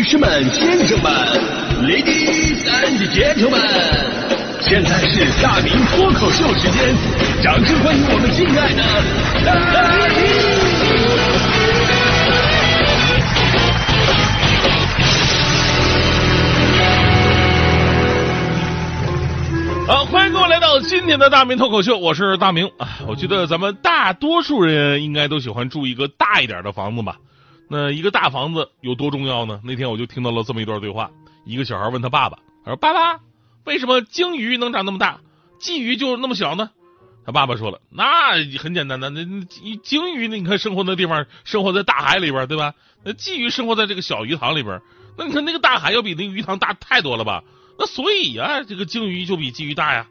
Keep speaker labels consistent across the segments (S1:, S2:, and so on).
S1: 女士们、先生们，Ladies and Gentlemen，现在是大明脱口秀时间，掌声欢迎我们敬爱的大
S2: 明！好，欢迎各位来到今天的大明脱口秀，我是大明啊。我觉得咱们大多数人应该都喜欢住一个大一点的房子吧。那一个大房子有多重要呢？那天我就听到了这么一段对话：一个小孩问他爸爸，他说：“爸爸，为什么鲸鱼能长那么大，鲫鱼就那么小呢？”他爸爸说了：“那很简单的，那鲸鱼你看生活那地方，生活在大海里边，对吧？那鲫鱼生活在这个小鱼塘里边，那你看那个大海要比那个鱼塘大太多了吧？那所以呀，这个鲸鱼就比鲫鱼大呀。”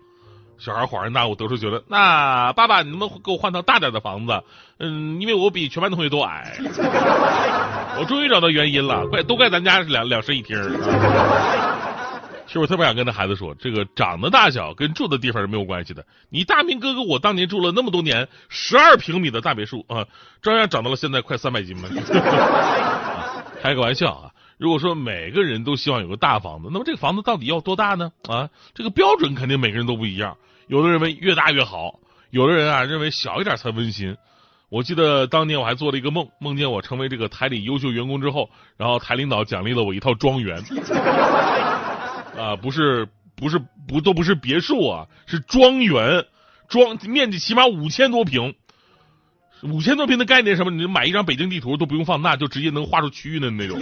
S2: 小孩恍然大悟，得出结论：“那爸爸，你能不能给我换套大点的房子？嗯，因为我比全班同学都矮。我终于找到原因了，怪都怪咱家是两两室一厅。其实我特别想跟那孩子说，这个长的大小跟住的地方是没有关系的。你大明哥哥，我当年住了那么多年，十二平米的大别墅啊，照样长到了现在快三百斤嘛。开个玩笑啊！如果说每个人都希望有个大房子，那么这个房子到底要多大呢？啊，这个标准肯定每个人都不一样。”有的认为越大越好，有的人啊认为小一点才温馨。我记得当年我还做了一个梦，梦见我成为这个台里优秀员工之后，然后台领导奖励了我一套庄园。啊，不是不是不都不是别墅啊，是庄园，庄面积起码五千多平，五千多平的概念什么？你买一张北京地图都不用放大，就直接能画出区域的那种。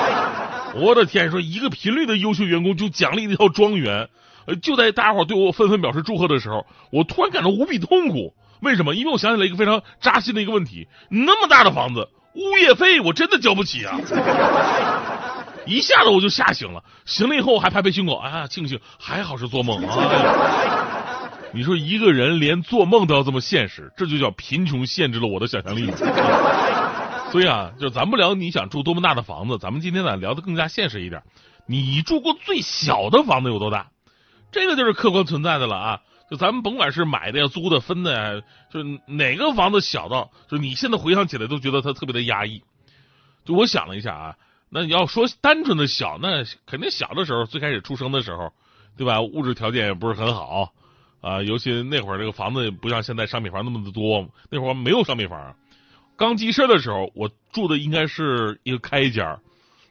S2: 我的天，说一个频率的优秀员工就奖励一套庄园。呃，就在大家伙对我纷纷表示祝贺的时候，我突然感到无比痛苦。为什么？因为我想起了一个非常扎心的一个问题：那么大的房子，物业费我真的交不起啊！一下子我就吓醒了，醒了以后我还拍拍胸口，啊，庆幸还好是做梦啊！你说一个人连做梦都要这么现实，这就叫贫穷限制了我的想象力。所以啊，就咱不聊你想住多么大的房子，咱们今天呢聊的更加现实一点。你住过最小的房子有多大？这个就是客观存在的了啊！就咱们甭管是买的呀、租的、分的呀，就哪个房子小到，就你现在回想起来都觉得它特别的压抑。就我想了一下啊，那你要说单纯的小，那肯定小的时候最开始出生的时候，对吧？物质条件也不是很好啊，尤其那会儿这个房子不像现在商品房那么的多，那会儿没有商品房。刚记事的时候，我住的应该是一个开间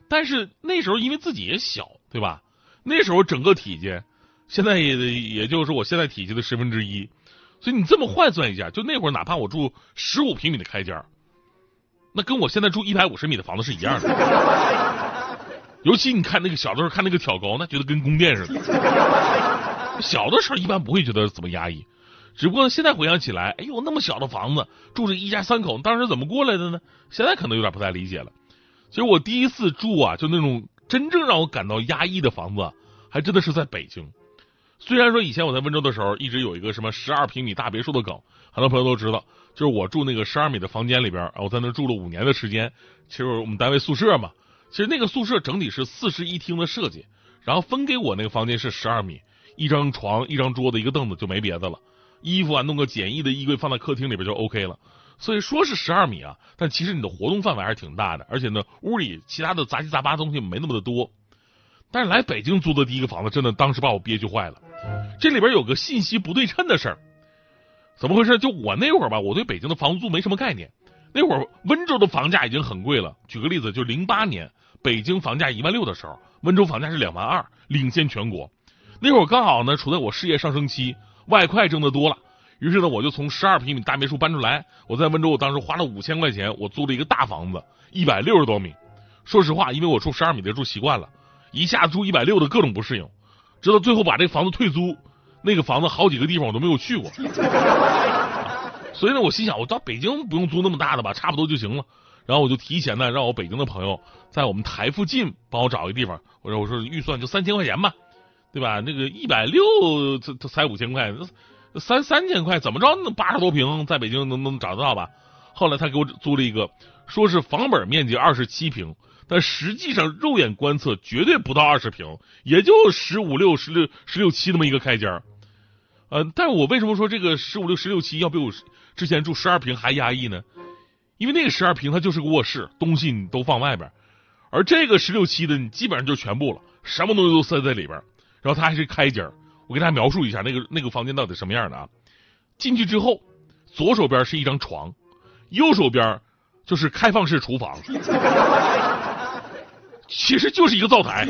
S2: 但是那时候因为自己也小，对吧？那时候整个体积。现在也也就是我现在体积的十分之一，所以你这么换算一下，就那会儿哪怕我住十五平米的开间那跟我现在住一百五十米的房子是一样的。尤其你看那个小的时候看那个挑高，那觉得跟宫殿似的。小的时候一般不会觉得怎么压抑，只不过现在回想起来，哎呦，那么小的房子住着一家三口，当时怎么过来的呢？现在可能有点不太理解了。其实我第一次住啊，就那种真正让我感到压抑的房子，还真的是在北京。虽然说以前我在温州的时候，一直有一个什么十二平米大别墅的梗，很多朋友都知道，就是我住那个十二米的房间里边，我在那住了五年的时间。其实我们单位宿舍嘛，其实那个宿舍整体是四室一厅的设计，然后分给我那个房间是十二米，一张床、一张桌子、一个凳子就没别的了，衣服啊弄个简易的衣柜放在客厅里边就 OK 了。所以说是十二米啊，但其实你的活动范围还是挺大的，而且呢，屋里其他的杂七杂八东西没那么的多。但是来北京租的第一个房子，真的当时把我憋屈坏了。这里边有个信息不对称的事儿，怎么回事？就我那会儿吧，我对北京的房租没什么概念。那会儿温州的房价已经很贵了。举个例子，就零八年北京房价一万六的时候，温州房价是两万二，领先全国。那会儿刚好呢，处在我事业上升期，外快挣得多了。于是呢，我就从十二平米大别墅搬出来。我在温州，我当时花了五千块钱，我租了一个大房子，一百六十多米。说实话，因为我住十二米的住习惯了。一下住一百六的各种不适应，直到最后把这房子退租，那个房子好几个地方我都没有去过，所以呢，我心想我到北京不用租那么大的吧，差不多就行了。然后我就提前呢，让我北京的朋友在我们台附近帮我找一个地方。我说我说预算就三千块钱吧，对吧？那个一百六才才五千块，三三千块怎么着？那八十多平在北京能能找得到吧？后来他给我租了一个，说是房本面积二十七平。但实际上，肉眼观测绝对不到二十平，也就十五六、十六、十六七那么一个开间儿呃，但我为什么说这个十五六、十六七要比我之前住十二平还压抑呢？因为那个十二平它就是个卧室，东西你都放外边，而这个十六七的，你基本上就全部了，什么东西都塞在里边。然后它还是开间我给大家描述一下那个那个房间到底什么样的啊？进去之后，左手边是一张床，右手边就是开放式厨房，其实就是一个灶台。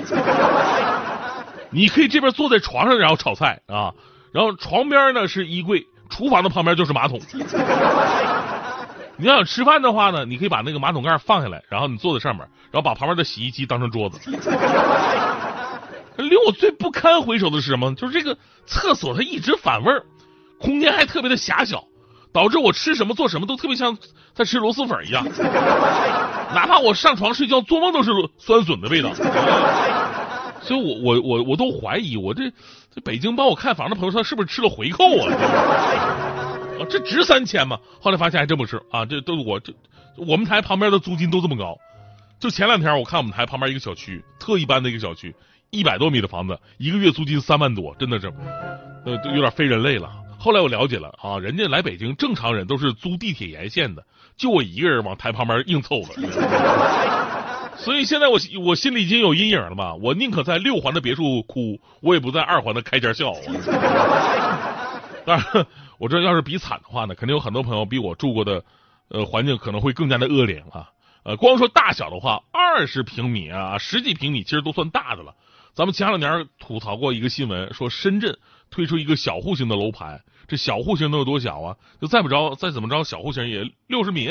S2: 你可以这边坐在床上然后炒菜啊，然后床边呢是衣柜，厨房的旁边就是马桶。你要想吃饭的话呢，你可以把那个马桶盖放下来，然后你坐在上面，然后把旁边的洗衣机当成桌子。令我最不堪回首的是什么？就是这个厕所它一直反味儿，空间还特别的狭小，导致我吃什么做什么都特别像在吃螺蛳粉一样，哪怕我上床睡觉做梦都是酸笋的味道。所以我我我我都怀疑，我这这北京帮我看房的朋友，他是不是吃了回扣啊？啊，这值三千吗？后来发现还真不是啊，这都我这我们台旁边的租金都这么高。就前两天我看我们台旁边一个小区，特一般的一个小区，一百多米的房子，一个月租金三万多，真的是呃都有点非人类了。后来我了解了啊，人家来北京正常人都是租地铁沿线的，就我一个人往台旁边硬凑合。所以现在我我心里已经有阴影了吧？我宁可在六环的别墅哭，我也不在二环的开间笑。当然。我这要是比惨的话呢，肯定有很多朋友比我住过的，呃，环境可能会更加的恶劣啊。呃，光说大小的话，二十平米啊，十几平米其实都算大的了。咱们前两年吐槽过一个新闻，说深圳推出一个小户型的楼盘，这小户型能有多小啊？就再不着，再怎么着，小户型也六十米。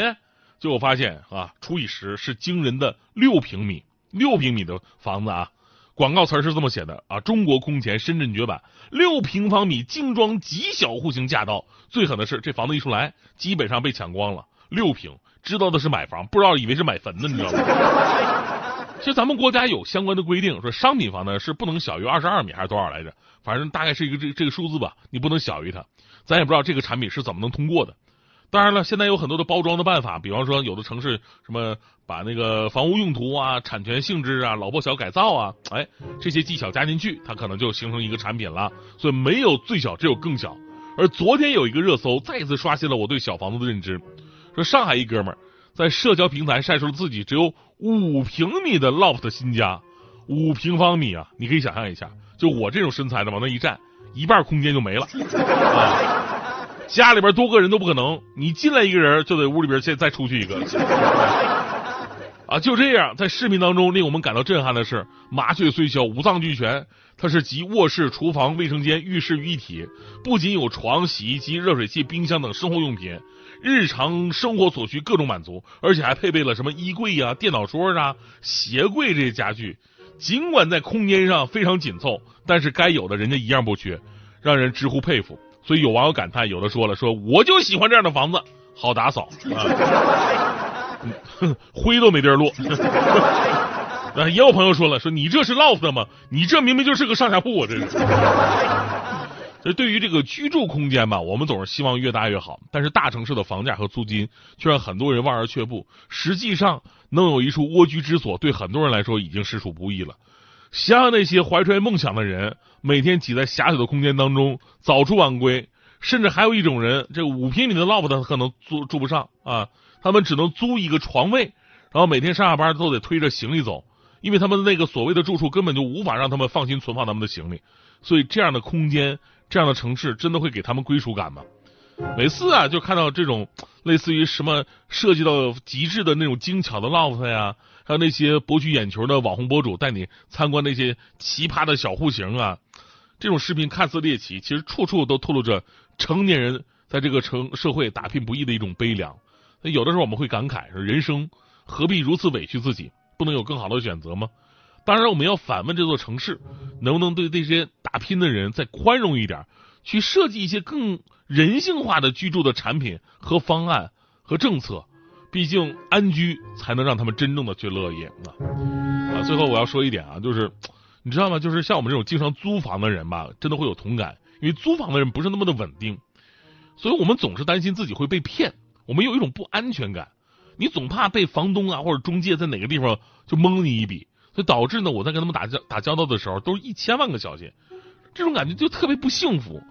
S2: 结果发现啊，除以十是惊人的六平米，六平米的房子啊。广告词是这么写的啊，中国空前深圳绝版，六平方米精装极小户型驾到。最狠的是，这房子一出来，基本上被抢光了。六平，知道的是买房，不知道以为是买坟呢，你知道吗？其实咱们国家有相关的规定，说商品房呢是不能小于二十二米还是多少来着？反正大概是一个这这个数字吧，你不能小于它。咱也不知道这个产品是怎么能通过的。当然了，现在有很多的包装的办法，比方说有的城市什么把那个房屋用途啊、产权性质啊、老破小改造啊，哎，这些技巧加进去，它可能就形成一个产品了。所以没有最小，只有更小。而昨天有一个热搜，再一次刷新了我对小房子的认知。说上海一哥们儿在社交平台晒出了自己只有五平米的 loft 新家，五平方米啊！你可以想象一下，就我这种身材的往那一站，一半空间就没了。啊家里边多个人都不可能，你进来一个人就得屋里边再再出去一个。啊，就这样，在视频当中令我们感到震撼的是，麻雀虽小五脏俱全，它是集卧室、厨房、卫生间、浴室于一体，不仅有床、洗衣机、热水器、冰箱等生活用品，日常生活所需各种满足，而且还配备了什么衣柜呀、电脑桌啊、鞋柜这些家具。尽管在空间上非常紧凑，但是该有的人家一样不缺，让人直呼佩服。所以有网友感叹，有的说了，说我就喜欢这样的房子，好打扫，啊，灰都没地儿落。啊，也有朋友说了，说你这是 loft 吗？你这明明就是个上下铺啊！这是。所以对于这个居住空间吧，我们总是希望越大越好，但是大城市的房价和租金却让很多人望而却步。实际上，能有一处蜗居之所，对很多人来说已经实属不易了。想想那些怀揣梦想的人，每天挤在狭小的空间当中，早出晚归，甚至还有一种人，这五平米的 loft 他可能住住不上啊，他们只能租一个床位，然后每天上下班都得推着行李走，因为他们那个所谓的住处根本就无法让他们放心存放他们的行李，所以这样的空间，这样的城市，真的会给他们归属感吗？每次啊，就看到这种 类似于什么设计到极致的那种精巧的 loft 呀。还有那些博取眼球的网红博主带你参观那些奇葩的小户型啊，这种视频看似猎奇，其实处处都透露着成年人在这个城社会打拼不易的一种悲凉。那有的时候我们会感慨，说人生何必如此委屈自己？不能有更好的选择吗？当然，我们要反问这座城市，能不能对这些打拼的人再宽容一点，去设计一些更人性化的居住的产品和方案和政策？毕竟安居才能让他们真正的去乐业啊！啊，最后我要说一点啊，就是你知道吗？就是像我们这种经常租房的人吧，真的会有同感，因为租房的人不是那么的稳定，所以我们总是担心自己会被骗，我们有一种不安全感，你总怕被房东啊或者中介在哪个地方就蒙你一笔，所以导致呢，我在跟他们打交打交道的时候都是一千万个小心，这种感觉就特别不幸福，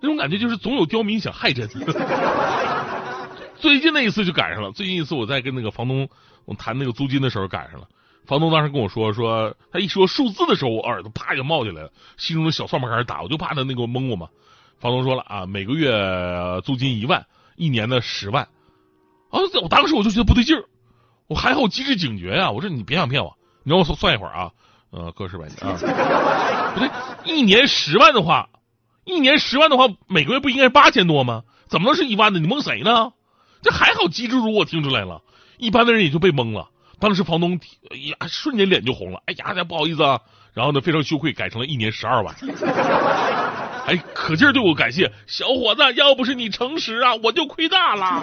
S2: 那种感觉就是总有刁民想害朕。最近那一次就赶上了。最近一次我在跟那个房东我谈那个租金的时候赶上了。房东当时跟我说说，他一说数字的时候，我耳朵啪就冒起来了，心中的小算盘开始打，我就怕他那个蒙我嘛。房东说了啊，每个月租金一万，一年的十万。啊，我当时我就觉得不对劲儿，我还好机智警觉呀，我说你别想骗我，你让我算算一会儿啊，呃，个十百年啊，不对，一年十万的话，一年十万的话，每个月不应该是八千多吗？怎么能是一万呢？你蒙谁呢？这还好机智如我听出来了，一般的人也就被蒙了。当时房东哎呀，瞬间脸就红了，哎呀，不好意思啊，然后呢，非常羞愧，改成了一年十二万。哎，可劲儿对我感谢，小伙子，要不是你诚实啊，我就亏大了。